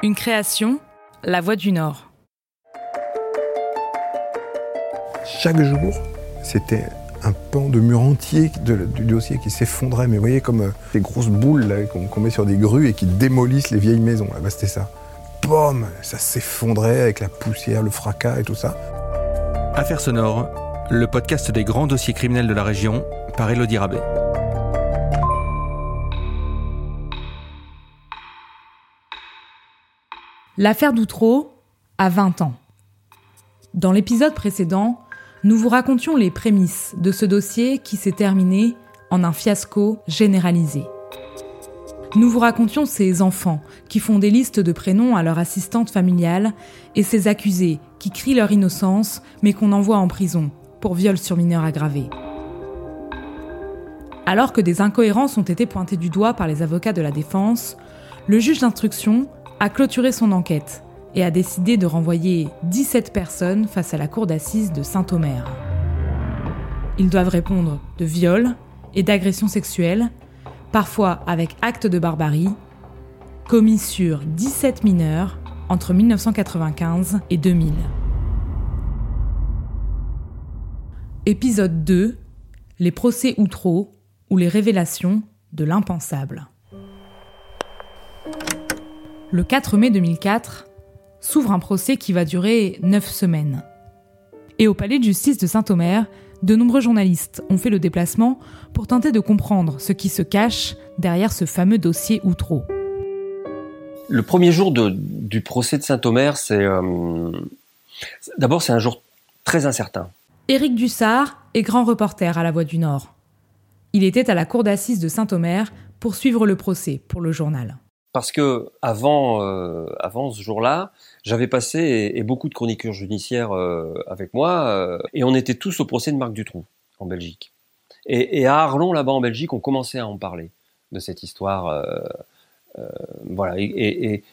Une création, La Voix du Nord. Chaque jour, c'était un pan de mur entier du dossier qui s'effondrait, mais vous voyez comme euh, des grosses boules qu'on met sur des grues et qui démolissent les vieilles maisons. Là, bah, c'était ça. Boum Ça s'effondrait avec la poussière, le fracas et tout ça. Affaires sonores, le podcast des grands dossiers criminels de la région par Elodie Rabet. L'affaire d'Outreau a 20 ans. Dans l'épisode précédent, nous vous racontions les prémices de ce dossier qui s'est terminé en un fiasco généralisé. Nous vous racontions ces enfants qui font des listes de prénoms à leur assistante familiale et ces accusés qui crient leur innocence mais qu'on envoie en prison pour viol sur mineur aggravé. Alors que des incohérences ont été pointées du doigt par les avocats de la défense, le juge d'instruction a clôturé son enquête et a décidé de renvoyer 17 personnes face à la cour d'assises de Saint-Omer. Ils doivent répondre de viol et d'agression sexuelle, parfois avec acte de barbarie, commis sur 17 mineurs entre 1995 et 2000. Épisode 2 Les procès Outreau ou les révélations de l'impensable. Le 4 mai 2004, s'ouvre un procès qui va durer 9 semaines. Et au palais de justice de Saint-Omer, de nombreux journalistes ont fait le déplacement pour tenter de comprendre ce qui se cache derrière ce fameux dossier Outreau. Le premier jour du procès de Saint-Omer, c'est euh, d'abord c'est un jour très incertain. Éric Dussard est grand reporter à La Voix du Nord. Il était à la cour d'assises de Saint-Omer pour suivre le procès pour le journal parce que avant, euh, avant ce jour-là, j'avais passé et, beaucoup de chroniqueurs judiciaires euh, avec moi, euh, et on était tous au procès de Marc Dutroux en Belgique. Et, à Arlon, là-bas en Belgique, on commençait à en parler de cette histoire. voilà, et,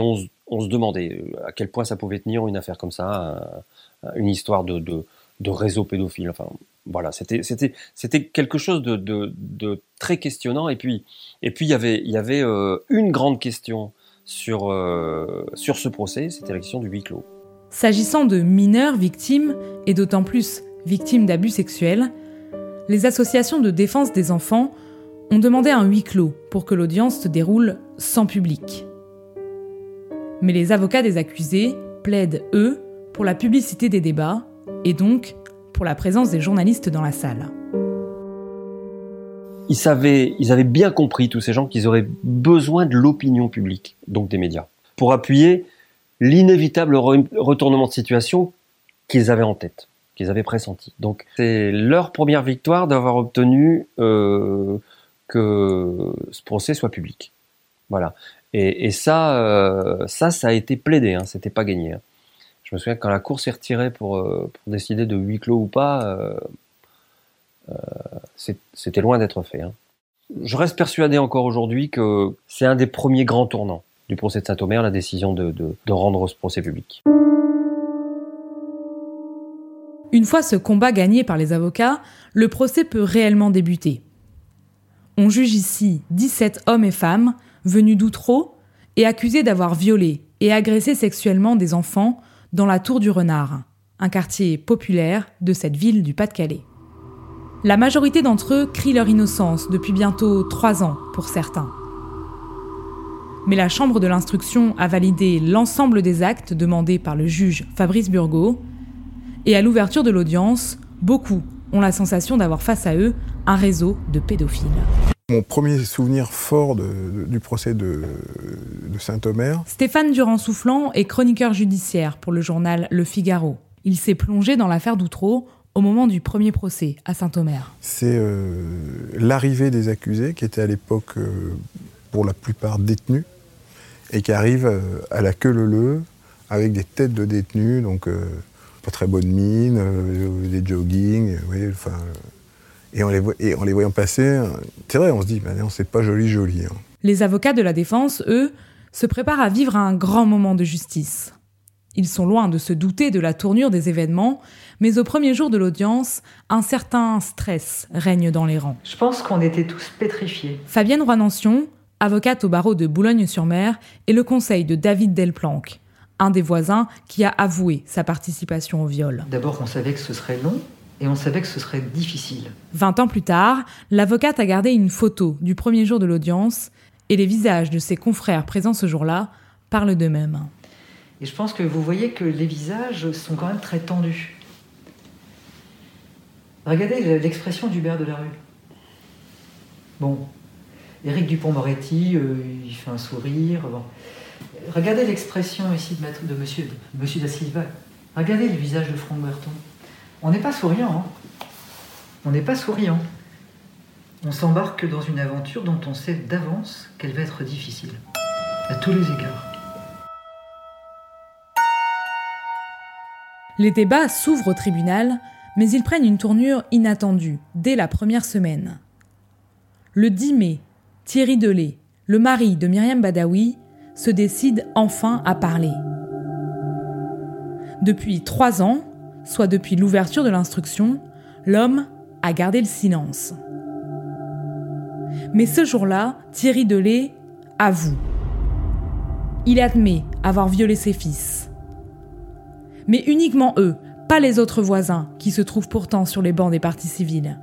on, se demandait à quel point ça pouvait tenir une affaire comme ça, une histoire de, de, de réseau pédophile. Enfin, voilà, c'était quelque chose de, très questionnant. Et puis et puis il y avait il y avait euh, une grande question sur euh, sur ce procès, c'était la question du huis clos. S'agissant de mineurs victimes et d'autant plus victimes d'abus sexuels, les associations de défense des enfants ont demandé un huis clos pour que l'audience se déroule sans public. Mais les avocats des accusés plaident, eux, pour la publicité des débats et donc pour la présence des journalistes dans la salle. Ils, avaient bien compris, tous ces gens, qu'ils auraient besoin de l'opinion publique, donc des médias, pour appuyer l'inévitable retournement de situation qu'ils avaient en tête, qu'ils avaient pressenti. Donc c'est leur première victoire d'avoir obtenu euh, que ce procès soit public. Voilà. Et, ça, euh, ça, ça a été plaidé. Hein, C'était pas gagné. Hein. Je me souviens quand la course est retirée pour, euh, pour décider de huis clos ou pas, euh, euh, c'était loin d'être fait. Hein. Je reste persuadé encore aujourd'hui que c'est un des premiers grands tournants du procès de Saint-Omer, la décision de, de, de rendre ce procès public. Une fois ce combat gagné par les avocats, le procès peut réellement débuter. On juge ici 17 hommes et femmes venus d'Outreau et accusés d'avoir violé et agressé sexuellement des enfants dans la Tour du Renard, un quartier populaire de cette ville du Pas-de-Calais. La majorité d'entre eux crient leur innocence depuis bientôt trois ans pour certains. Mais la Chambre de l'instruction a validé l'ensemble des actes demandés par le juge Fabrice Burgot, et à l'ouverture de l'audience, beaucoup ont la sensation d'avoir face à eux un réseau de pédophiles. Mon premier souvenir fort du procès de, Saint-Omer. Stéphane Durand-Soufflant est chroniqueur judiciaire pour le journal Le Figaro. Il s'est plongé dans l'affaire d'Outreau au moment du premier procès à Saint-Omer. C'est euh, l'arrivée des accusés qui étaient à l'époque euh, pour la plupart détenus et qui arrivent euh, à la queue leu avec des têtes de détenus, donc pas très bonne mine, des jogging, enfin et en les, en les voyant passer, c'est vrai, on se dit, ben non, c'est pas joli, joli. Hein. Les avocats de la défense, eux, se préparent à vivre un grand moment de justice. Ils sont loin de se douter de la tournure des événements, mais au premier jour de l'audience, un certain stress règne dans les rangs. Je pense qu'on était tous pétrifiés. Fabienne Roy-Nancion avocate au barreau de Boulogne-sur-Mer, et le conseil de David Delplanque, un des voisins qui a avoué sa participation au viol. D'abord, on savait que ce serait long et on savait que ce serait difficile. Vingt ans plus tard, l'avocate a gardé une photo du premier jour de l'audience et les visages de ses confrères présents ce jour-là parlent d'eux-mêmes. Et je pense que vous voyez que les visages sont quand même très tendus. Regardez l'expression d'Hubert de la rue. Bon, Éric Dupont-Moretti, euh, il fait un sourire. Bon. Regardez l'expression ici de, maître, de monsieur, monsieur da Silva. Regardez le visage de Franck Berton. On n'est pas souriant. Hein. on n'est pas souriant. On s'embarque dans une aventure dont on sait d'avance qu'elle va être difficile, à tous les égards. Les débats s'ouvrent au tribunal, mais ils prennent une tournure inattendue dès la première semaine. Le 10 mai, Thierry Delay, le mari de Myriam Badawi, se décide enfin à parler. Depuis trois ans, soit depuis l'ouverture de l'instruction, l'homme a gardé le silence. Mais ce jour-là, Thierry Delay avoue. Il admet avoir violé ses fils. Mais uniquement eux, pas les autres voisins, qui se trouvent pourtant sur les bancs des partis civils.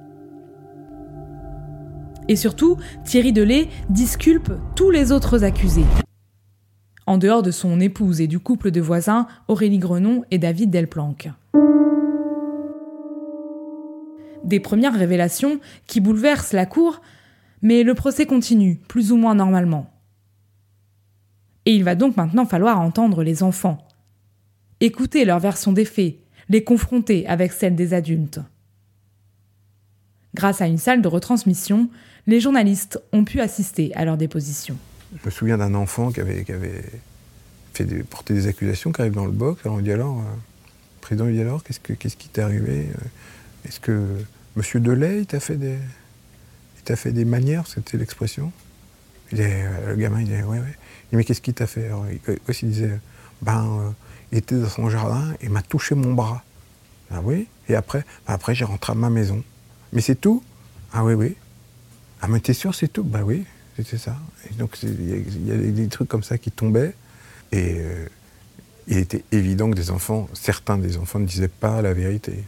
Et surtout, Thierry Delay disculpe tous les autres accusés. En dehors de son épouse et du couple de voisins Aurélie Grenon et David Delplanque. Des premières révélations qui bouleversent la cour mais le procès continue, plus ou moins normalement. Et il va donc maintenant falloir entendre les enfants. Écouter leur version des faits, les confronter avec celle des adultes. Grâce à une salle de retransmission, les journalistes ont pu assister à leur déposition. Je me souviens d'un enfant qui avait, porté des accusations, qui arrive dans le box. Alors on dit alors, président lui dit alors, qu'est-ce, qui t'est arrivé euh, Est-ce que M. Delay t'a fait des, t'a fait des manières, c'était l'expression. Euh, le gamin, il dit, ouais, ouais. Il dit, mais qu'est-ce qu'il t'a fait Alors, il, disait, ben, euh, il était dans son jardin et m'a touché mon bras. Ah oui? Et après, ben, après j'ai rentré à ma maison. Mais c'est tout? Ah oui, oui. Ah mais t'es sûr c'est tout? Ben oui, c'était ça. Et donc il y, a des trucs comme ça qui tombaient. Et euh, il était évident que des enfants, certains des enfants ne disaient pas la vérité.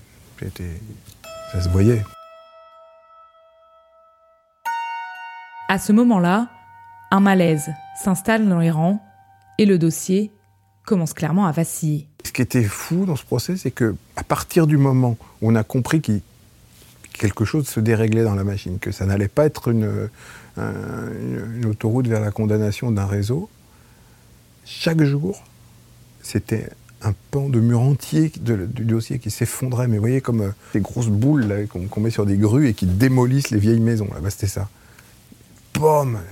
Ça se voyait. À ce moment-là, un malaise s'installe dans les rangs et le dossier commence clairement à vaciller. Ce qui était fou dans ce procès, c'est que à partir du moment où on a compris que quelque chose se déréglait dans la machine, que ça n'allait pas être une, autoroute vers la condamnation d'un réseau, chaque jour, c'était un pan de mur entier du dossier qui s'effondrait. Mais vous voyez, comme euh, des grosses boules qu'on met sur des grues et qui démolissent les vieilles maisons. Là, c'était ça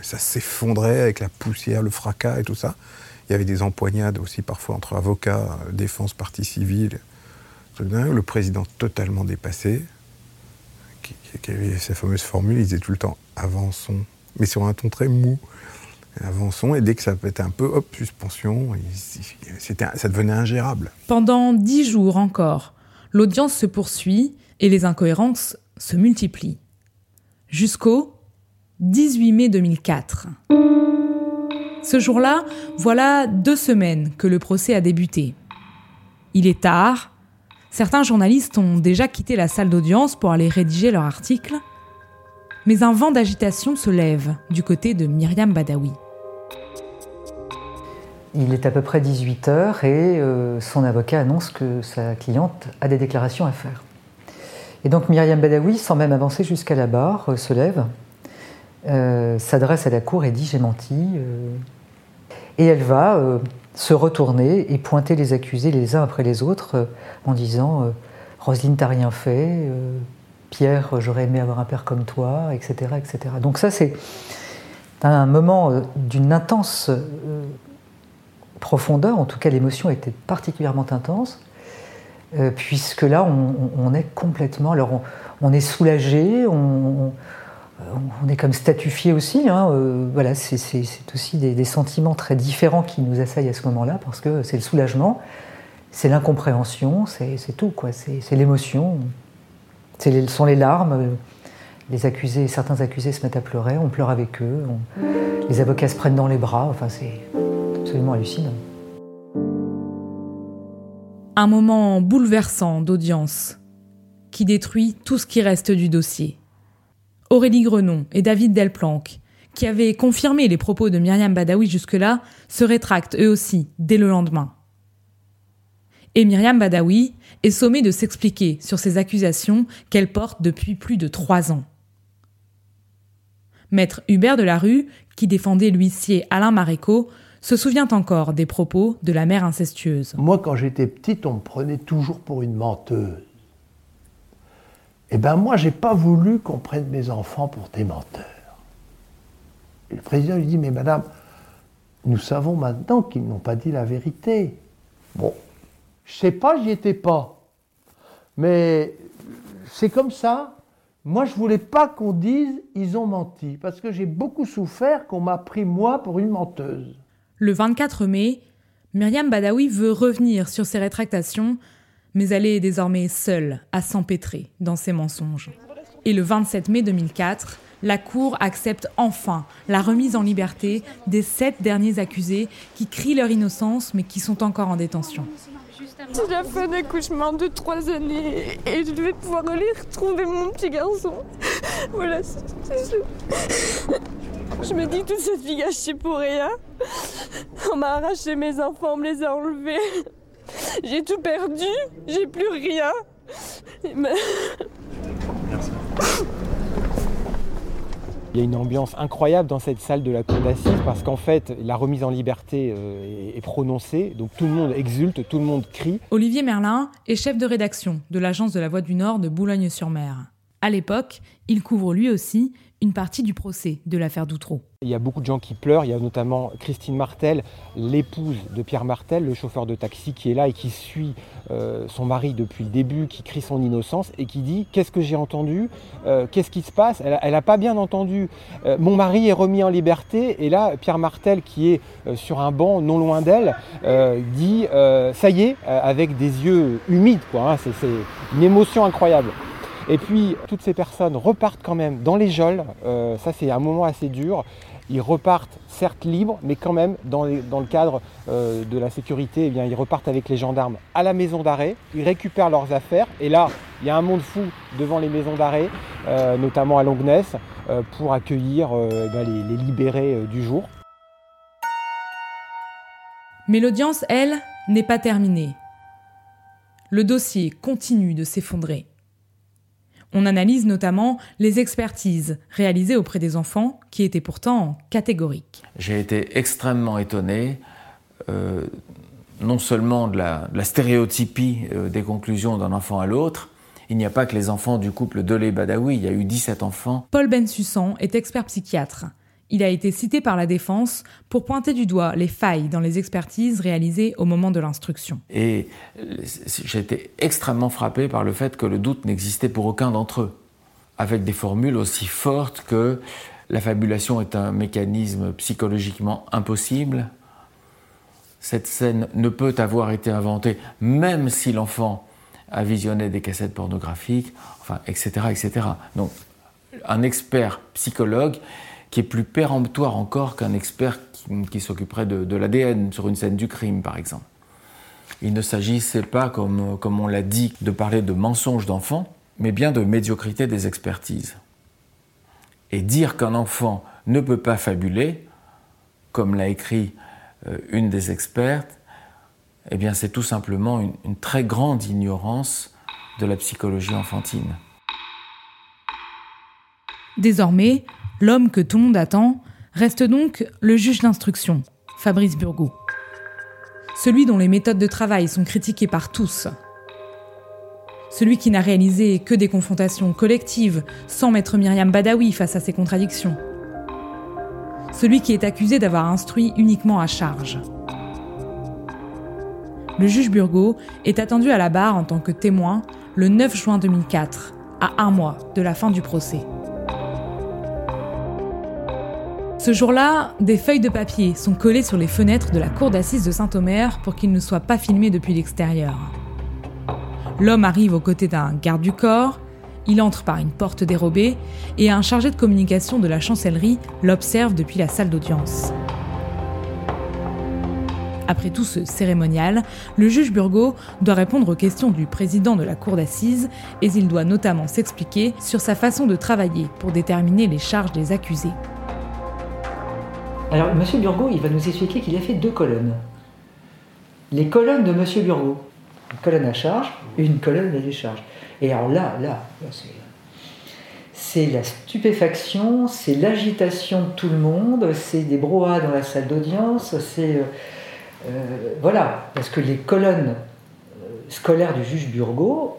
ça s'effondrait avec la poussière, le fracas et tout ça. Il y avait des empoignades aussi parfois entre avocats, euh, défense, partie civile. Le président totalement dépassé, qui, avait sa fameuse formule, il disait tout le temps avançons, mais sur un ton très mou. Avançons, et dès que ça pétait un peu, hop, suspension, ça devenait ingérable. Pendant dix jours encore, l'audience se poursuit et les incohérences se multiplient. Jusqu'au 18 mai 2004. Ce jour-là, voilà deux semaines que le procès a débuté. Il est tard, certains journalistes ont déjà quitté la salle d'audience pour aller rédiger leur article, mais un vent d'agitation se lève du côté de Myriam Badawi. Il est à peu près 18 heures et euh, son avocat annonce que sa cliente a des déclarations à faire. Et donc Myriam Badawi, sans même avancer jusqu'à la barre, euh, se lève euh, s'adresse à la cour et dit j'ai menti. Et elle va se retourner et pointer les accusés les uns après les autres en disant Roselyne, t'as rien fait, Pierre, j'aurais aimé avoir un père comme toi, etc. etc. Donc ça, c'est un moment d'une intense profondeur, en tout cas l'émotion était particulièrement intense, puisque là, on, est complètement... Alors, on, est soulagé, on, est comme statufié aussi. Hein, euh, voilà, c'est aussi des, sentiments très différents qui nous assaillent à ce moment-là, parce que c'est le soulagement, c'est l'incompréhension, c'est tout, quoi. C'est l'émotion, ce sont les larmes, Les accusés, certains accusés se mettent à pleurer, on pleure avec eux, les avocats se prennent dans les bras, enfin c'est Un moment bouleversant d'audience qui détruit tout ce qui reste du dossier. Aurélie Grenon et David Delplanque, qui avaient confirmé les propos de Myriam Badawi jusque-là, se rétractent eux aussi dès le lendemain. Et Myriam Badawi est sommée de s'expliquer sur ces accusations qu'elle porte depuis plus de trois ans. Maître Hubert de la Rue, qui défendait l'huissier Alain Maréco, se souvient encore des propos de la mère incestueuse. Moi, quand j'étais petite, on me prenait toujours pour une menteuse. Eh bien, moi, j'ai pas voulu qu'on prenne mes enfants pour des menteurs. Le président lui dit Mais madame, nous savons maintenant qu'ils n'ont pas dit la vérité. Bon, je sais pas, j'y étais pas. Mais c'est comme ça. Moi, je voulais pas qu'on dise ils ont menti, parce que j'ai beaucoup souffert qu'on m'a pris moi pour une menteuse. Le 24 mai, Myriam Badawi veut revenir sur ses rétractations, mais elle est désormais seule à s'empêtrer dans ses mensonges. Et le 27 mai 2004, la Cour accepte enfin la remise en liberté des sept derniers accusés qui crient leur innocence mais qui sont encore en détention. C'est la fin d'un cauchemar de trois années et je vais pouvoir aller retrouver mon petit garçon. Voilà, c'est Je me dis toute cette vie gâchée pour rien. On m'a arraché mes enfants, on me les a enlevés. J'ai tout perdu, j'ai plus rien. Merci. Il y a une ambiance incroyable dans cette salle de la cour d'assises parce qu'en fait, la remise en liberté euh, est prononcée, donc tout le monde exulte, tout le monde crie. Olivier Merlin est chef de rédaction de l'agence de la Voix du Nord de Boulogne-sur-Mer. À l'époque, il couvre lui aussi une partie du procès de l'affaire Doutreau. Il y a beaucoup de gens qui pleurent. Il y a notamment Christine Martel, l'épouse de Pierre Martel, le chauffeur de taxi qui est là et qui suit euh, son mari depuis le début, qui crie son innocence et qui dit Qu'est-ce que j'ai entendu? Euh, Qu'est-ce qui se passe? Elle n'a pas bien entendu. Euh, mon mari est remis en liberté. Et là, Pierre Martel, qui est sur un banc non loin d'elle, dit Ça y est, avec des yeux humides. Hein. c'est une émotion incroyable. Et puis, toutes ces personnes repartent quand même dans les geôles. ça, c'est un moment assez dur. Ils repartent certes libres, mais quand même dans, le cadre euh, de la sécurité, eh bien, ils repartent avec les gendarmes à la maison d'arrêt, ils récupèrent leurs affaires, et là, il y a un monde fou devant les maisons d'arrêt, euh, notamment à Longness, euh, pour accueillir eh les, les, libérés du jour. Mais l'audience, elle, n'est pas terminée. Le dossier continue de s'effondrer. On analyse notamment les expertises réalisées auprès des enfants qui étaient pourtant catégoriques. J'ai été extrêmement étonné, euh, non seulement de la, stéréotypie euh, des conclusions d'un enfant à l'autre, il n'y a pas que les enfants du couple Delay-Badawi, il y a eu 17 enfants. Paul Bensussan est expert psychiatre. Il a été cité par la défense pour pointer du doigt les failles dans les expertises réalisées au moment de l'instruction. Et j'ai été extrêmement frappé par le fait que le doute n'existait pour aucun d'entre eux, avec des formules aussi fortes que la fabulation est un mécanisme psychologiquement impossible, cette scène ne peut avoir été inventée même si l'enfant a visionné des cassettes pornographiques, enfin, etc., etc. Donc, un expert psychologue qui est plus péremptoire encore qu'un expert qui, s'occuperait de, l'ADN sur une scène du crime, par exemple. Il ne s'agissait pas, comme, comme on l'a dit, de parler de mensonges d'enfants, mais bien de médiocrité des expertises. Et dire qu'un enfant ne peut pas fabuler, comme l'a écrit euh, une des expertes, eh bien c'est tout simplement une, une très grande ignorance de la psychologie enfantine. Désormais, L'homme que tout le monde attend reste donc le juge d'instruction, Fabrice Burgot. Celui dont les méthodes de travail sont critiquées par tous. Celui qui n'a réalisé que des confrontations collectives sans mettre Myriam Badawi face à ses contradictions. Celui qui est accusé d'avoir instruit uniquement à charge. Le juge Burgot est attendu à la barre en tant que témoin le 9 juin 2004, à un mois de la fin du procès. Ce jour-là, des feuilles de papier sont collées sur les fenêtres de la cour d'assises de Saint-Omer pour qu'ils ne soient pas filmés depuis l'extérieur. L'homme arrive aux côtés d'un garde du corps, Il entre par une porte dérobée et un chargé de communication de la chancellerie l'observe depuis la salle d'audience. Après tout ce cérémonial, le juge Burgot doit répondre aux questions du président de la cour d'assises et il doit notamment s'expliquer sur sa façon de travailler pour déterminer les charges des accusés. Alors, M. Burgot, il va nous expliquer qu'il a fait deux colonnes. Les colonnes de M. Burgot. Une colonne à charge une colonne à décharge. Et alors là, là, c'est la stupéfaction, c'est l'agitation de tout le monde, c'est des brouhahas dans la salle d'audience, c'est... Euh, euh, voilà, parce que les colonnes euh, scolaires du juge Burgot,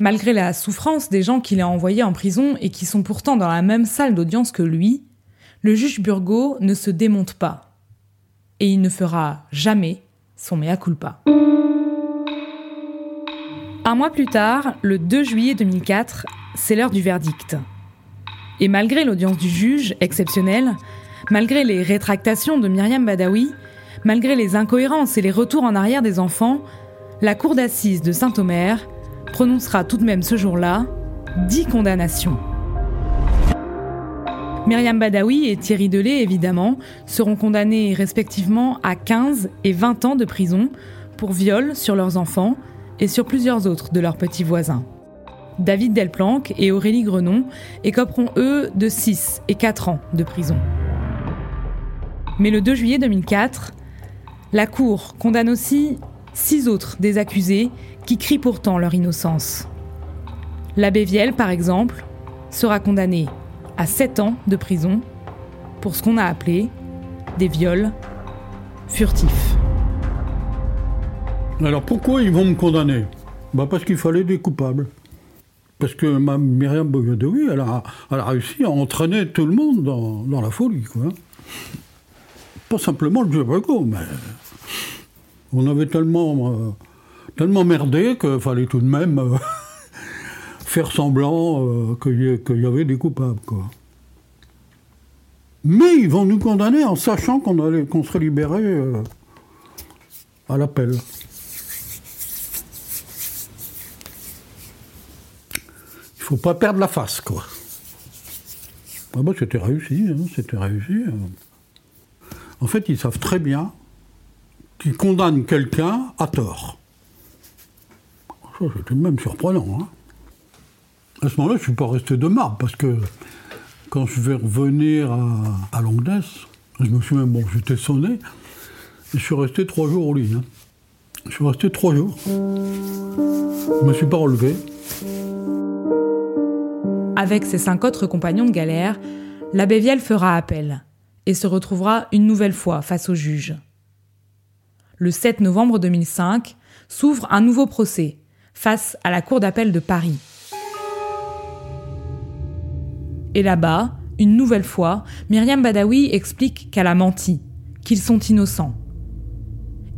Malgré la souffrance des gens qu'il a envoyés en prison et qui sont pourtant dans la même salle d'audience que lui, le juge Burgot ne se démonte pas. Et il ne fera jamais son mea culpa. Un mois plus tard, le 2 juillet 2004, c'est l'heure du verdict. Et malgré l'audience du juge, exceptionnelle, malgré les rétractations de Myriam Badawi, malgré les incohérences et les retours en arrière des enfants, la cour d'assises de Saint-Omer prononcera tout de même ce jour-là dix condamnations. Myriam Badawi et Thierry Delay, évidemment, seront condamnés respectivement à 15 et 20 ans de prison pour viol sur leurs enfants et sur plusieurs autres de leurs petits voisins. David Delplanque et Aurélie Grenon écoperont eux de 6 et 4 ans de prison. Mais le 2 juillet 2004, la Cour condamne aussi six autres des accusés qui crient pourtant leur innocence. L'abbé Viel, par exemple, sera condamné à 7 ans de prison pour ce qu'on a appelé des viols furtifs. Alors pourquoi ils vont me condamner? Bah Parce qu'il fallait des coupables. Parce que Myriam Bogadoui, elle a, réussi à entraîner tout le monde dans, la folie. Quoi. Pas simplement le Burgo, mais on avait tellement, euh, merdé qu'il fallait tout de même euh, faire semblant euh, qu'il y, avait des coupables. Mais ils vont nous condamner en sachant qu'on qu'on serait libéré à l'appel. faut pas perdre la face, quoi. Ah bah, c'était réussi, hein, c'était réussi. Hein. En fait, ils savent très bien qu'ils condamnent quelqu'un à tort. Ça, c'était même surprenant. Hein. À ce moment-là, je ne suis pas resté de marbre, parce que quand je vais revenir à, à je me souviens, bon, j'étais sonné, je suis resté trois jours au lit. Je suis resté trois jours. Je ne me suis pas relevé. Avec ses cinq autres compagnons de galère, l'abbé Viel fera appel et se retrouvera une nouvelle fois face au juge. Le 7 novembre 2005 s'ouvre un nouveau procès face à la Cour d'appel de Paris. Et là-bas, une nouvelle fois, Myriam Badawi explique qu'elle a menti, qu'ils sont innocents.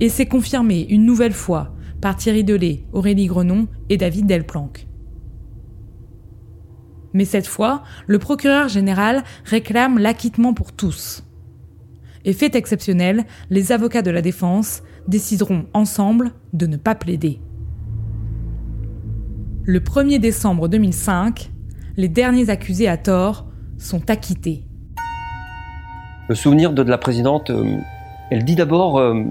Et c'est confirmé une nouvelle fois par Thierry Delay, Aurélie Grenon et David Delplanque. Mais cette fois, le procureur général réclame l'acquittement pour tous. Et fait exceptionnel, les avocats de la défense décideront ensemble de ne pas plaider. Le 1er décembre 2005, les derniers accusés à tort sont acquittés. Le souvenir de la présidente, euh, elle dit d'abord euh,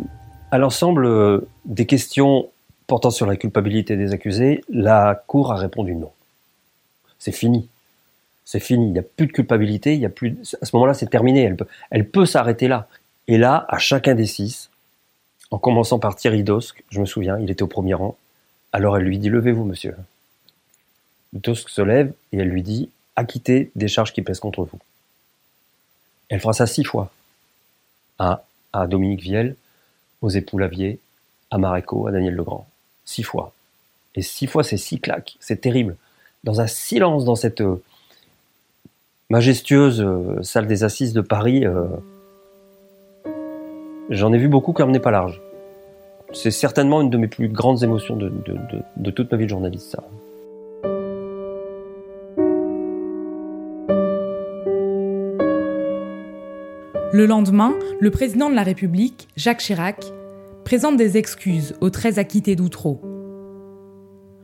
à l'ensemble euh, des questions portant sur la culpabilité des accusés, la Cour a répondu non c'est fini. C'est fini. Il n'y a plus de culpabilité. Il y a plus. À ce moment-là, c'est terminé. Elle peut, s'arrêter là. Et là, à chacun des six, en commençant par Thierry Dosque, je me souviens, il était au premier rang. Alors elle lui dit Levez-vous, monsieur. Dosque se lève et elle lui dit Acquittez des charges qui pèsent contre vous. Elle fera ça six fois. À, à Dominique Viel, aux époux Lavier, à Maréco, à Daniel Legrand. Six fois. Et six fois, c'est six claques. C'est terrible dans un silence dans cette euh, majestueuse euh, salle des assises de Paris. Euh, j'en ai vu beaucoup qui n'emmenaient pas large. C'est certainement une de mes plus grandes émotions de, toute ma vie de journaliste, ça. Le lendemain, le président de la République, Jacques Chirac, présente des excuses aux 13 acquittés d'Outreau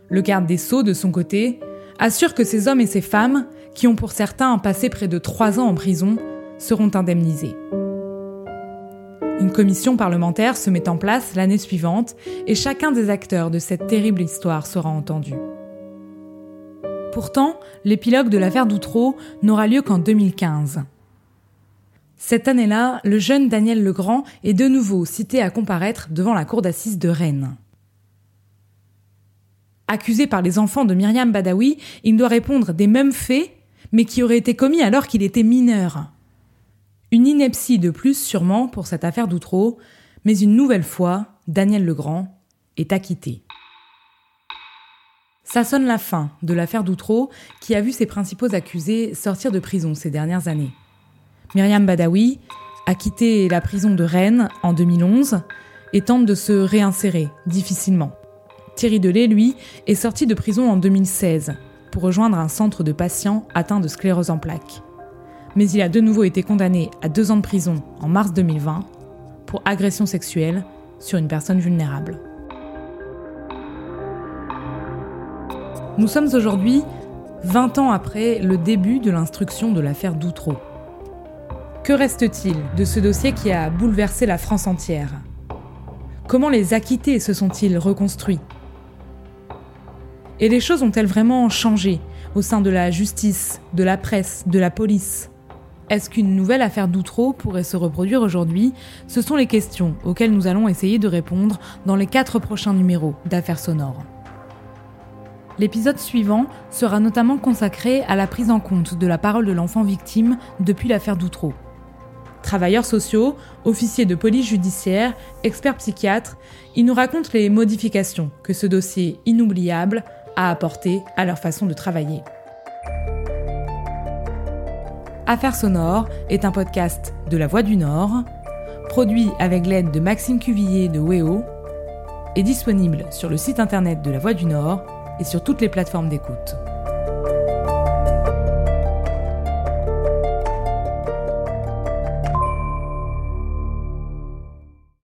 Le garde des Sceaux, de son côté, assure que ces hommes et ces femmes, qui ont pour certains passé près de trois ans en prison, seront indemnisés. Une commission parlementaire se met en place l'année suivante et chacun des acteurs de cette terrible histoire sera entendu. Pourtant, l'épilogue de l'affaire Doutreau n'aura lieu qu'en 2015. Cette année-là, le jeune Daniel Legrand est de nouveau cité à comparaître devant la cour d'assises de Rennes. Accusé par les enfants de Myriam Badawi, il doit répondre des mêmes faits, mais qui auraient été commis alors qu'il était mineur. Une ineptie de plus sûrement pour cette affaire d'Outreau, mais une nouvelle fois, Daniel Legrand est acquitté. Ça sonne la fin de l'affaire d'Outreau qui a vu ses principaux accusés sortir de prison ces dernières années. Myriam Badawi a quitté la prison de Rennes en 2011 et tente de se réinsérer difficilement. Thierry Delay, lui, est sorti de prison en 2016 pour rejoindre un centre de patients atteints de sclérose en plaques. Mais il a de nouveau été condamné à deux ans de prison en mars 2020 pour agression sexuelle sur une personne vulnérable. Nous sommes aujourd'hui 20 ans après le début de l'instruction de l'affaire Doutreau. Que reste-t-il de ce dossier qui a bouleversé la France entière? Comment les acquittés se sont-ils reconstruits? Et les choses ont-elles vraiment changé au sein de la justice, de la presse, de la police? Est-ce qu'une nouvelle affaire d'Outreau pourrait se reproduire aujourd'hui? Ce sont les questions auxquelles nous allons essayer de répondre dans les quatre prochains numéros d'Affaires sonores. L'épisode suivant sera notamment consacré à la prise en compte de la parole de l'enfant victime depuis l'affaire Doutreau. Travailleurs sociaux, officiers de police judiciaire, experts psychiatres, ils nous racontent les modifications que ce dossier inoubliable a apporté à leur façon de travailler. Affaires sonores est un podcast de La Voix du Nord, produit avec l'aide de Maxime Cuvillier de WEO, et disponible sur le site internet de La Voix du Nord et sur toutes les plateformes d'écoute.